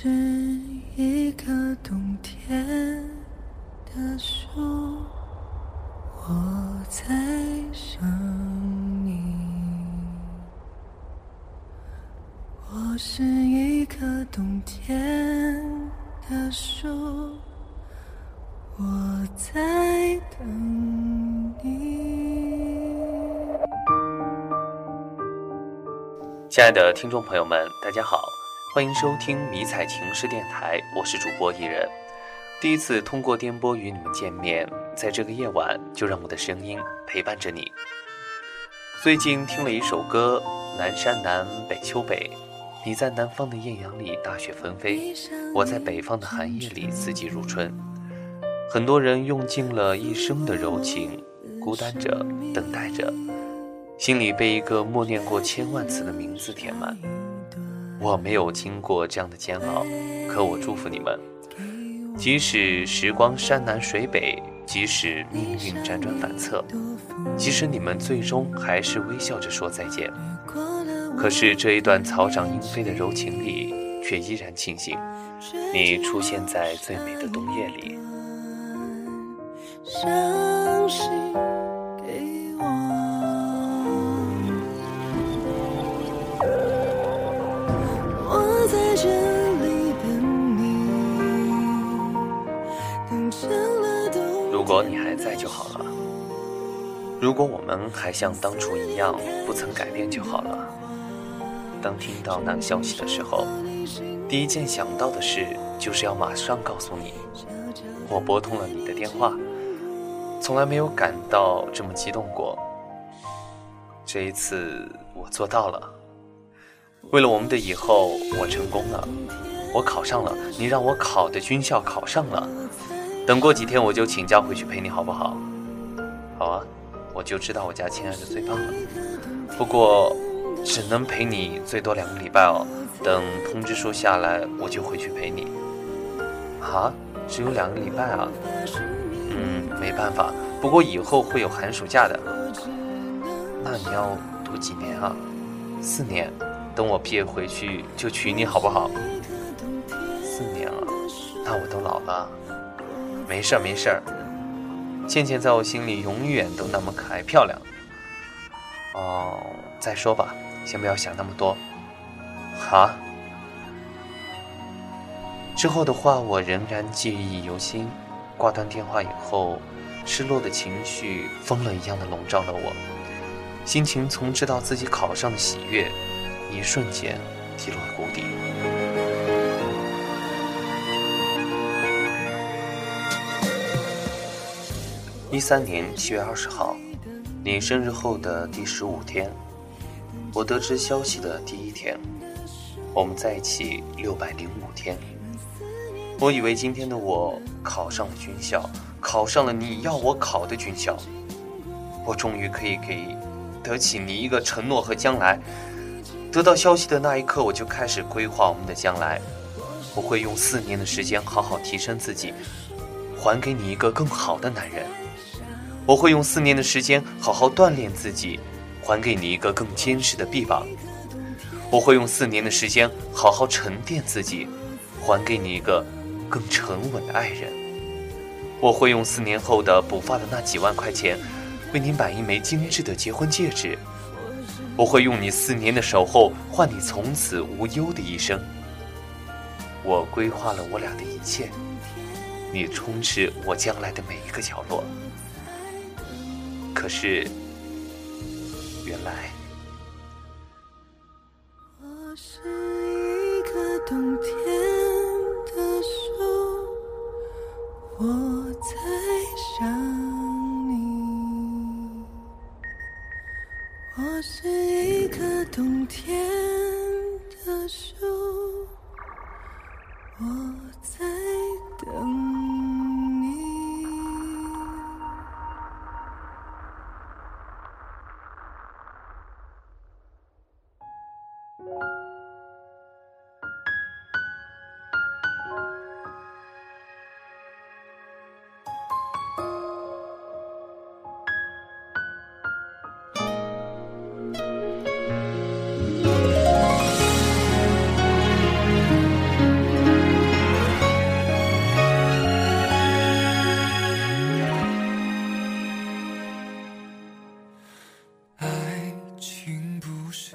是一棵冬天的树，我在想你。我是一棵冬天的树，我在等你。亲爱的听众朋友们，大家好。欢迎收听迷彩情诗电台，我是主播艺人。第一次通过电波与你们见面，在这个夜晚，就让我的声音陪伴着你。最近听了一首歌，《南山南，北秋北》，你在南方的艳阳里大雪纷飞，我在北方的寒夜里四季如春。很多人用尽了一生的柔情，孤单着，等待着，心里被一个默念过千万次的名字填满。我没有经过这样的煎熬，可我祝福你们。即使时光山南水北，即使命运辗转反侧，即使你们最终还是微笑着说再见，可是这一段草长莺飞的柔情里，却依然庆幸你出现在最美的冬夜里。如如果你还在就好了。如果我们还像当初一样不曾改变就好了。当听到那个消息的时候，第一件想到的事就是要马上告诉你。我拨通了你的电话，从来没有感到这么激动过。这一次我做到了。为了我们的以后，我成功了。我考上了，你让我考的军校考上了。等过几天我就请假回去陪你，好不好？好啊，我就知道我家亲爱的最棒了。不过，只能陪你最多两个礼拜哦。等通知书下来，我就回去陪你。啊，只有两个礼拜啊？嗯，没办法。不过以后会有寒暑假的。那你要读几年啊？四年。等我毕业回去就娶你，好不好？四年了，那我都老了。没事儿没事儿，倩倩在我心里永远都那么可爱漂亮。哦，再说吧，先不要想那么多。哈。之后的话我仍然记忆犹新。挂断电话以后，失落的情绪疯了一样的笼罩了我，心情从知道自己考上的喜悦，一瞬间跌落谷底。一三年七月二十号，你生日后的第十五天，我得知消息的第一天，我们在一起六百零五天。我以为今天的我考上了军校，考上了你要我考的军校，我终于可以给得起你一个承诺和将来。得到消息的那一刻，我就开始规划我们的将来。我会用四年的时间好好提升自己，还给你一个更好的男人。我会用四年的时间好好锻炼自己，还给你一个更坚实的臂膀。我会用四年的时间好好沉淀自己，还给你一个更沉稳的爱人。我会用四年后的补发的那几万块钱，为你买一枚精致的结婚戒指。我会用你四年的守候，换你从此无忧的一生。我规划了我俩的一切，你充斥我将来的每一个角落。可是，原来，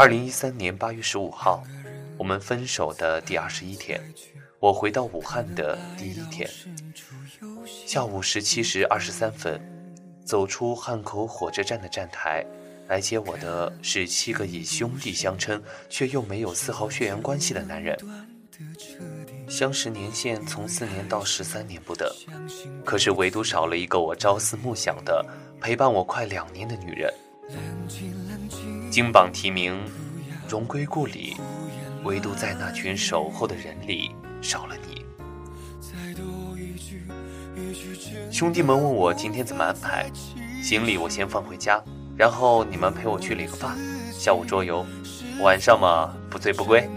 二零一三年八月十五号，我们分手的第二十一天，我回到武汉的第一天。下午十七时二十三分，走出汉口火车站的站台，来接我的是七个以兄弟相称却又没有丝毫血缘关系的男人。相识年限从四年到十三年不等，可是唯独少了一个我朝思暮想的陪伴我快两年的女人。金榜题名，荣归故里，唯独在那群守候的人里少了你。兄弟们问我今天怎么安排，行李我先放回家，然后你们陪我去理个发，下午桌游，晚上嘛不醉不归。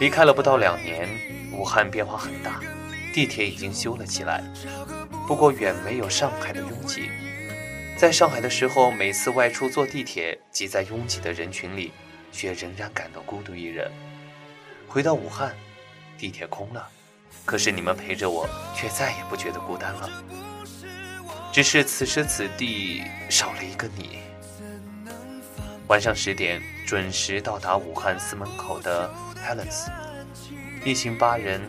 离开了不到两年，武汉变化很大，地铁已经修了起来，不过远没有上海的拥挤。在上海的时候，每次外出坐地铁，挤在拥挤的人群里，却仍然感到孤独一人。回到武汉，地铁空了，可是你们陪着我，却再也不觉得孤单了。只是此时此地少了一个你。晚上十点准时到达武汉司门口的。Helens，一行八人，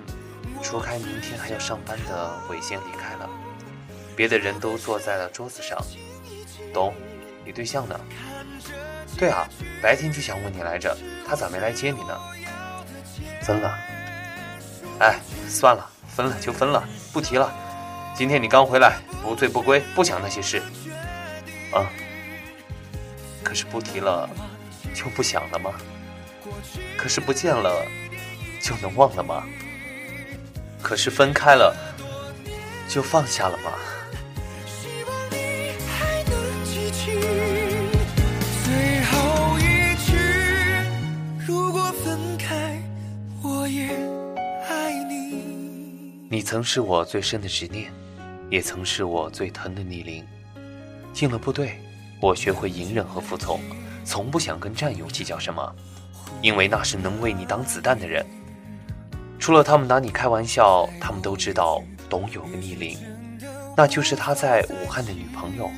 除开明天还要上班的伟先离开了，别的人都坐在了桌子上。东，你对象呢？对啊，白天就想问你来着，他咋没来接你呢？分了。哎，算了，分了就分了，不提了。今天你刚回来，不醉不归，不想那些事。啊，可是不提了，就不想了吗？可是不见了，就能忘了吗？可是分开了，就放下了吗？果分开，我也爱你你曾是我最深的执念，也曾是我最疼的逆鳞。进了部队，我学会隐忍和服从，从不想跟战友计较什么。因为那是能为你挡子弹的人，除了他们拿你开玩笑，他们都知道董有个逆鳞，那就是他在武汉的女朋友，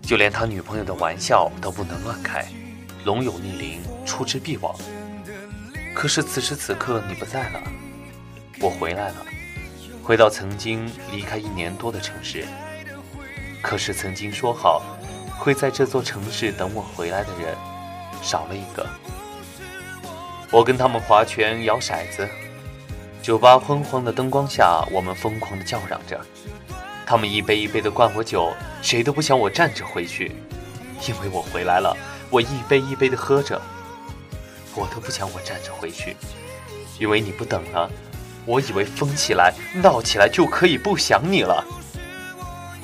就连他女朋友的玩笑都不能乱开，龙有逆鳞，出之必亡。可是此时此刻你不在了，我回来了，回到曾经离开一年多的城市，可是曾经说好会在这座城市等我回来的人，少了一个。我跟他们划拳摇骰子，酒吧昏黄的灯光下，我们疯狂的叫嚷着。他们一杯一杯的灌我酒，谁都不想我站着回去，因为我回来了。我一杯一杯的喝着，我都不想我站着回去，因为你不等了。我以为疯起来闹起来就可以不想你了，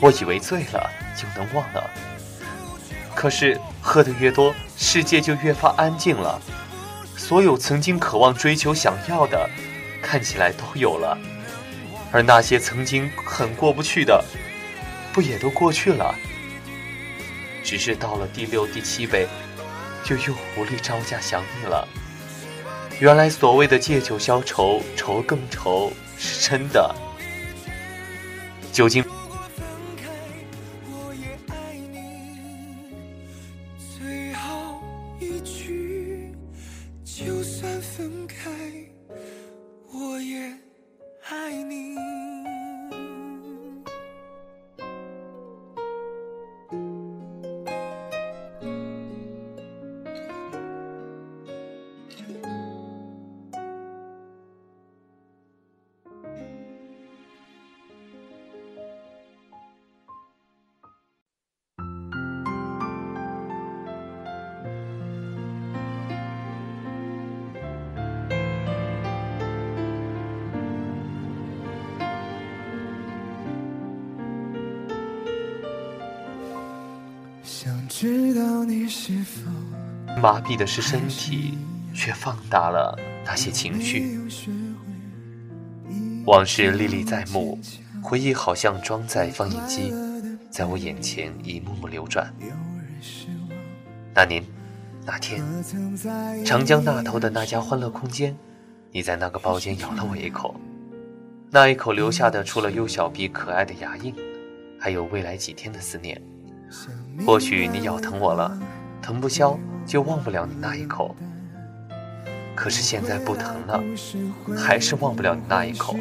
我以为醉了就能忘了。可是喝的越多，世界就越发安静了。所有曾经渴望、追求、想要的，看起来都有了，而那些曾经很过不去的，不也都过去了？只是到了第六、第七杯，就又无力招架想你了。原来所谓的借酒消愁，愁更愁，是真的。酒精。麻痹的是身体，却放大了那些情绪。往事历历在目，回忆好像装在放映机，在我眼前一幕幕流转。那年那天，长江那头的那家欢乐空间，你在那个包间咬了我一口，那一口留下的除了幼小臂可爱的牙印，还有未来几天的思念。或许你咬疼我了，疼不消就忘不了你那一口。可是现在不疼了，还是忘不了你那一口。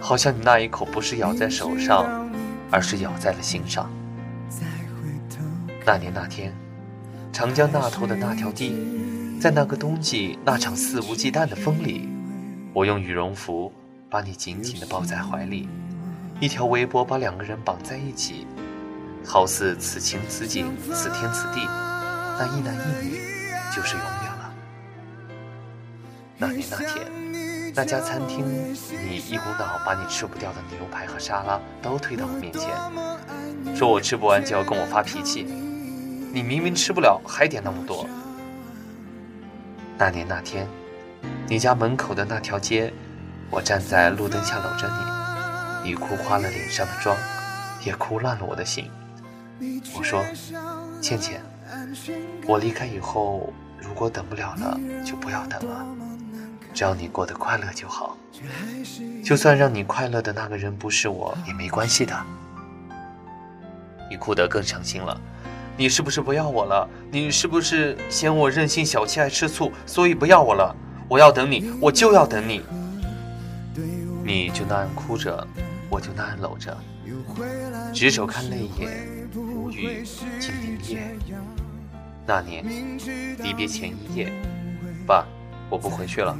好像你那一口不是咬在手上，而是咬在了心上。那年那天，长江那头的那条堤，在那个冬季那场肆无忌惮的风里，我用羽绒服把你紧紧地抱在怀里，一条围脖把两个人绑在一起，好似此情此景，此天此地，那一男一女就是永远了。那年那天。那家餐厅，你一股脑把你吃不掉的牛排和沙拉都推到我面前，说我吃不完就要跟我发脾气。你明明吃不了，还点那么多。那年那天，你家门口的那条街，我站在路灯下搂着你，你哭花了脸上的妆，也哭烂了我的心。我说：“倩倩，我离开以后，如果等不了了，就不要等了。”只要你过得快乐就好，就算让你快乐的那个人不是我也没关系的。你哭得更伤心了，你是不是不要我了？你是不是嫌我任性小气爱吃醋，所以不要我了？我要等你，我就要等你。你就那样哭着，我就那样搂着，执手看泪眼，无语尽凝噎。那年离别前一夜，爸。我不回去了，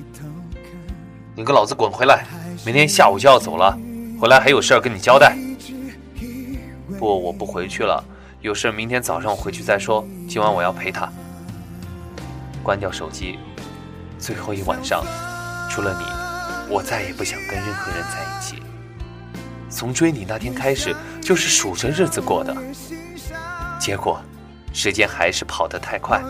你给老子滚回来！明天下午就要走了，回来还有事儿跟你交代。不，我不回去了，有事明天早上我回去再说。今晚我要陪他。关掉手机，最后一晚上，除了你，我再也不想跟任何人在一起。从追你那天开始，就是数着日子过的，结果，时间还是跑得太快。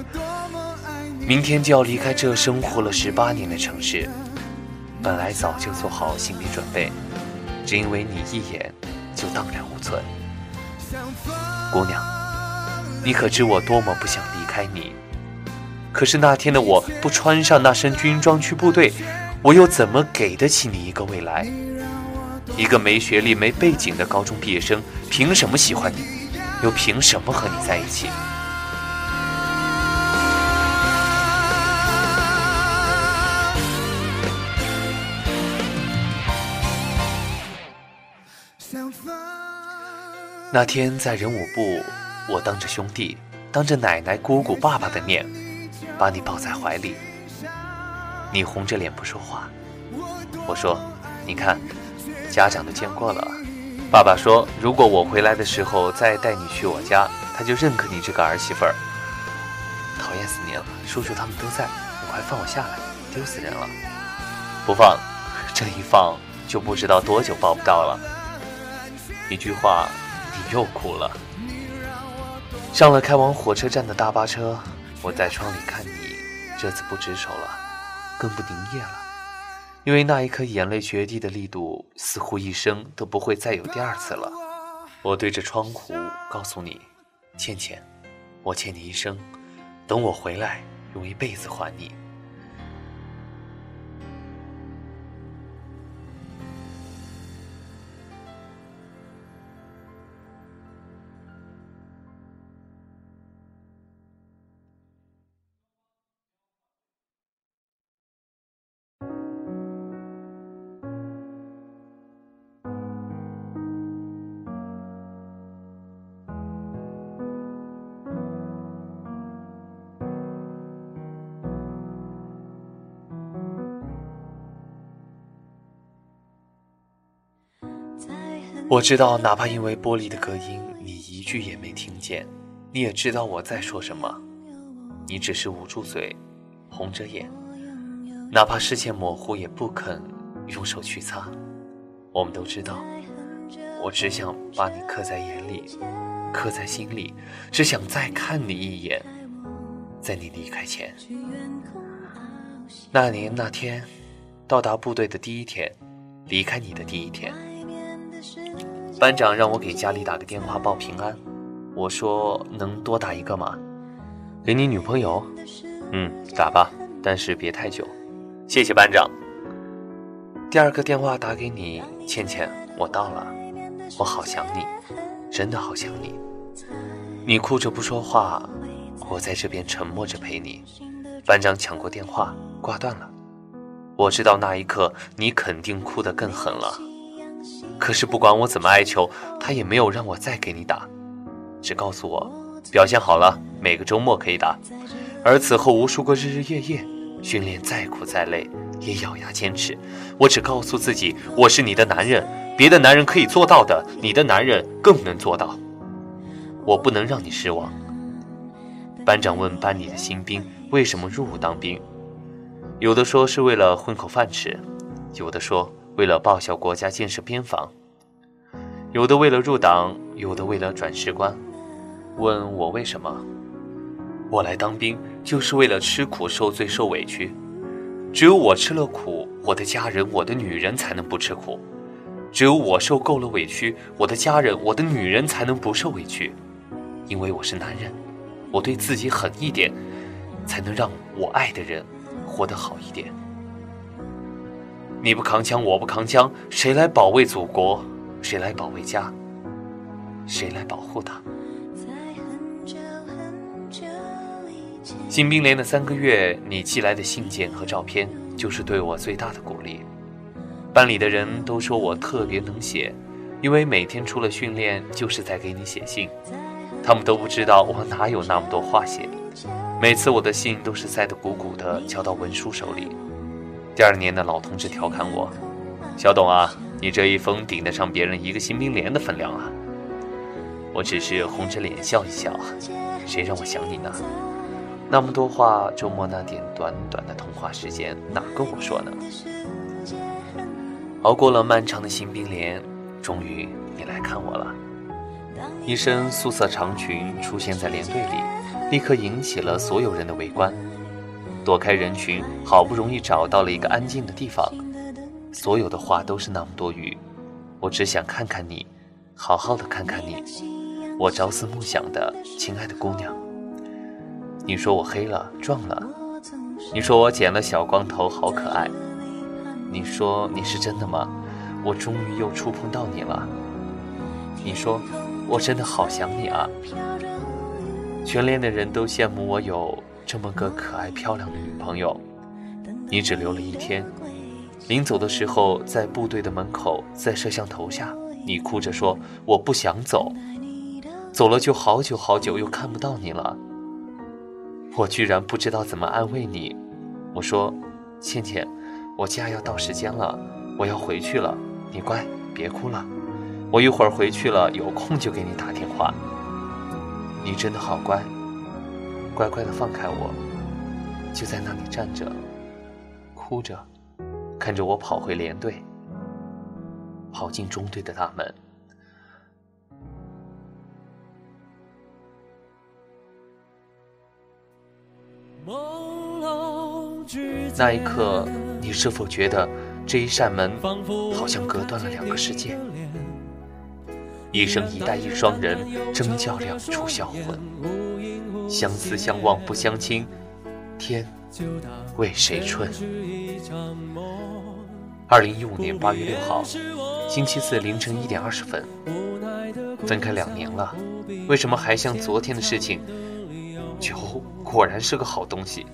明天就要离开这生活了十八年的城市，本来早就做好心理准备，只因为你一眼就荡然无存。姑娘，你可知我多么不想离开你？可是那天的我不穿上那身军装去部队，我又怎么给得起你一个未来？一个没学历、没背景的高中毕业生，凭什么喜欢你？又凭什么和你在一起？那天在人武部，我当着兄弟、当着奶奶、姑姑、爸爸的面，把你抱在怀里。你红着脸不说话。我说：“你看，家长都见过了。”爸爸说：“如果我回来的时候再带你去我家，他就认可你这个儿媳妇儿。”讨厌死你了！叔叔他们都在，你快放我下来，丢死人了！不放，这一放就不知道多久抱不到了。一句话。你又哭了。上了开往火车站的大巴车，我在窗里看你，这次不执手了，更不凝噎了，因为那一刻眼泪决堤的力度，似乎一生都不会再有第二次了。我对着窗户告诉你，倩倩，我欠你一生，等我回来，用一辈子还你。我知道，哪怕因为玻璃的隔音，你一句也没听见，你也知道我在说什么，你只是捂住嘴，红着眼，哪怕视线模糊，也不肯用手去擦。我们都知道，我只想把你刻在眼里，刻在心里，只想再看你一眼，在你离开前。那年那天，到达部队的第一天，离开你的第一天。班长让我给家里打个电话报平安，我说能多打一个吗？给你女朋友？嗯，打吧，但是别太久。谢谢班长。第二个电话打给你，倩倩，我到了，我好想你，真的好想你。你哭着不说话，我在这边沉默着陪你。班长抢过电话，挂断了。我知道那一刻你肯定哭得更狠了。可是不管我怎么哀求，他也没有让我再给你打，只告诉我表现好了，每个周末可以打。而此后无数个日日夜夜，训练再苦再累，也咬牙坚持。我只告诉自己，我是你的男人，别的男人可以做到的，你的男人更能做到。我不能让你失望。班长问班里的新兵为什么入伍当兵，有的说是为了混口饭吃，有的说为了报效国家建设边防，有的为了入党，有的为了转士官。问我为什么？我来当兵就是为了吃苦受罪受委屈，只有我吃了苦，我的家人我的女人才能不吃苦；只有我受够了委屈，我的家人我的女人才能不受委屈，因为我是男人。我对自己狠一点，才能让我爱的人活得好一点。你不扛枪，我不扛枪，谁来保卫祖国？谁来保卫家？谁来保护他？新兵连的三个月，你寄来的信件和照片，就是对我最大的鼓励。班里的人都说我特别能写，因为每天除了训练，就是在给你写信。他们都不知道我哪有那么多话写，每次我的信都是塞得鼓鼓的，交到文书手里。第二年的老同志调侃我：“小董啊，你这一封顶得上别人一个新兵连的分量啊！”我只是红着脸笑一笑，谁让我想你呢？那么多话，周末那点短短的通话时间，哪够我说呢？熬过了漫长的新兵连，终于你来看我了。一身素色长裙出现在连队里，立刻引起了所有人的围观。躲开人群，好不容易找到了一个安静的地方。所有的话都是那么多余，我只想看看你，好好的看看你，我朝思暮想的亲爱的姑娘。你说我黑了壮了，你说我剪了小光头好可爱，你说你是真的吗？我终于又触碰到你了。你说。我真的好想你啊！全连的人都羡慕我有这么个可爱漂亮的女朋友。你只留了一天，临走的时候，在部队的门口，在摄像头下，你哭着说：“我不想走，走了就好久好久，又看不到你了。”我居然不知道怎么安慰你。我说：“倩倩，我家要到时间了，我要回去了，你乖，别哭了。”我一会儿回去了，有空就给你打电话。你真的好乖，乖乖的放开我，就在那里站着，哭着，看着我跑回连队，跑进中队的大门。那一刻，你是否觉得这一扇门好像隔断了两个世界？一生一代一双人，争较两处销魂。相思相望不相亲，天为谁春？二零一五年八月六号，星期四凌晨一点二十分，分开两年了，为什么还像昨天的事情？酒果然是个好东西，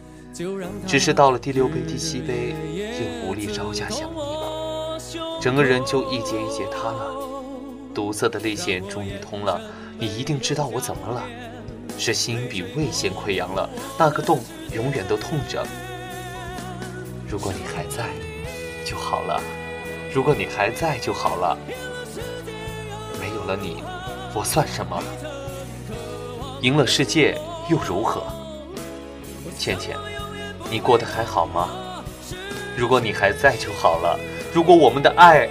只是到了第六杯第七杯，又无力招架想你了，整个人就一节一节塌了。堵塞的泪腺终于通了，你一定知道我怎么了，是心比胃先溃疡了，那个洞永远都痛着。如果你还在，就好了；如果你还在就好了。没有了你，我算什么？赢了世界又如何？倩倩，你过得还好吗？如果你还在就好了；如果我们的爱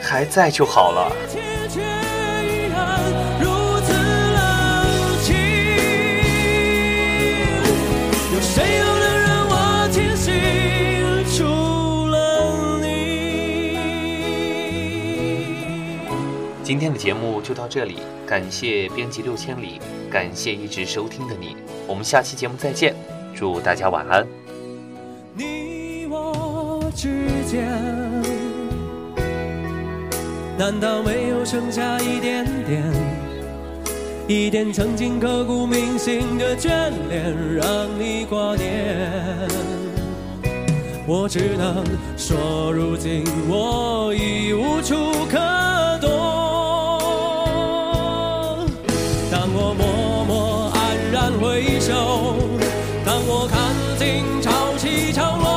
还在就好了。今天的节目就到这里，感谢编辑六千里，感谢一直收听的你，我们下期节目再见，祝大家晚安。你我之间，难道没有剩下一点点？一点曾经刻骨铭心的眷恋，让你挂念。我只能说，如今我已无处可尽潮